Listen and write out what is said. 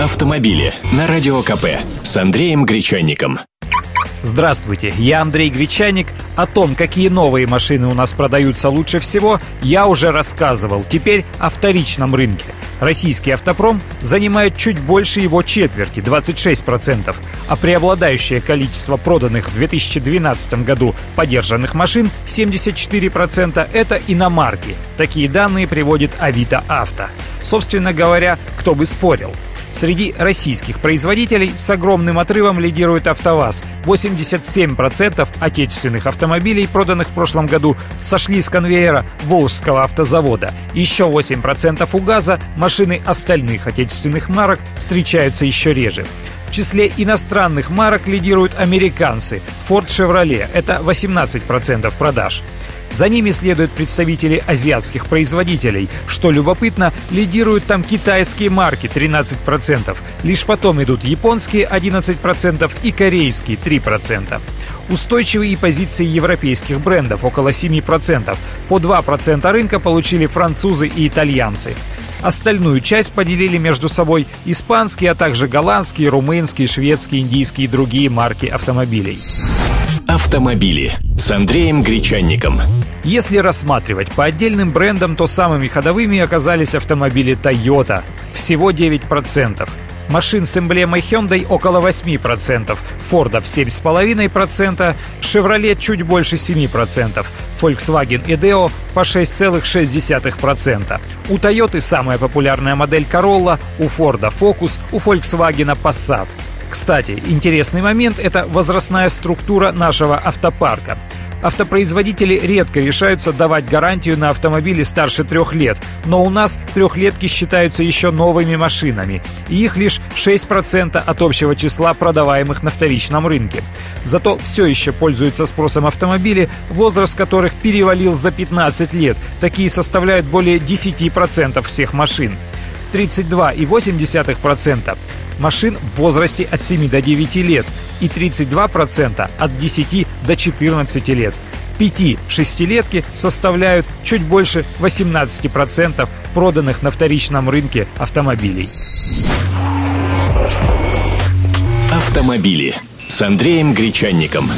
Автомобили на Радио КП с Андреем Гречанником. Здравствуйте, я Андрей Гречаник. О том, какие новые машины у нас продаются лучше всего, я уже рассказывал. Теперь о вторичном рынке. Российский автопром занимает чуть больше его четверти, 26%, а преобладающее количество проданных в 2012 году подержанных машин, 74%, это иномарки. Такие данные приводит Авито Авто. Собственно говоря, кто бы спорил. Среди российских производителей с огромным отрывом лидирует АвтоВАЗ. 87% отечественных автомобилей, проданных в прошлом году, сошли с конвейера Волжского автозавода. Еще 8% у ГАЗа, машины остальных отечественных марок встречаются еще реже. В числе иностранных марок лидируют американцы. Ford Chevrolet – это 18% продаж. За ними следуют представители азиатских производителей. Что любопытно, лидируют там китайские марки 13%. Лишь потом идут японские 11% и корейские 3%. Устойчивые позиции европейских брендов около 7%. По 2% рынка получили французы и итальянцы. Остальную часть поделили между собой испанские, а также голландские, румынские, шведские, индийские и другие марки автомобилей. Автомобили с Андреем Гречанником. Если рассматривать по отдельным брендам, то самыми ходовыми оказались автомобили Toyota. Всего 9%. Машин с эмблемой Hyundai около 8%, Ford в 7,5%, Chevrolet чуть больше 7%, Volkswagen и Deo по 6,6%. У Toyota самая популярная модель Corolla, у Ford Focus, у Volkswagen Passat. Кстати, интересный момент – это возрастная структура нашего автопарка. Автопроизводители редко решаются давать гарантию на автомобили старше трех лет, но у нас трехлетки считаются еще новыми машинами, и их лишь 6% от общего числа продаваемых на вторичном рынке. Зато все еще пользуются спросом автомобили, возраст которых перевалил за 15 лет. Такие составляют более 10% всех машин. 32,8% машин в возрасте от 7 до 9 лет и 32% от 10 до 14 лет. 5-6-летки составляют чуть больше 18% проданных на вторичном рынке автомобилей. Автомобили с Андреем Гречанником.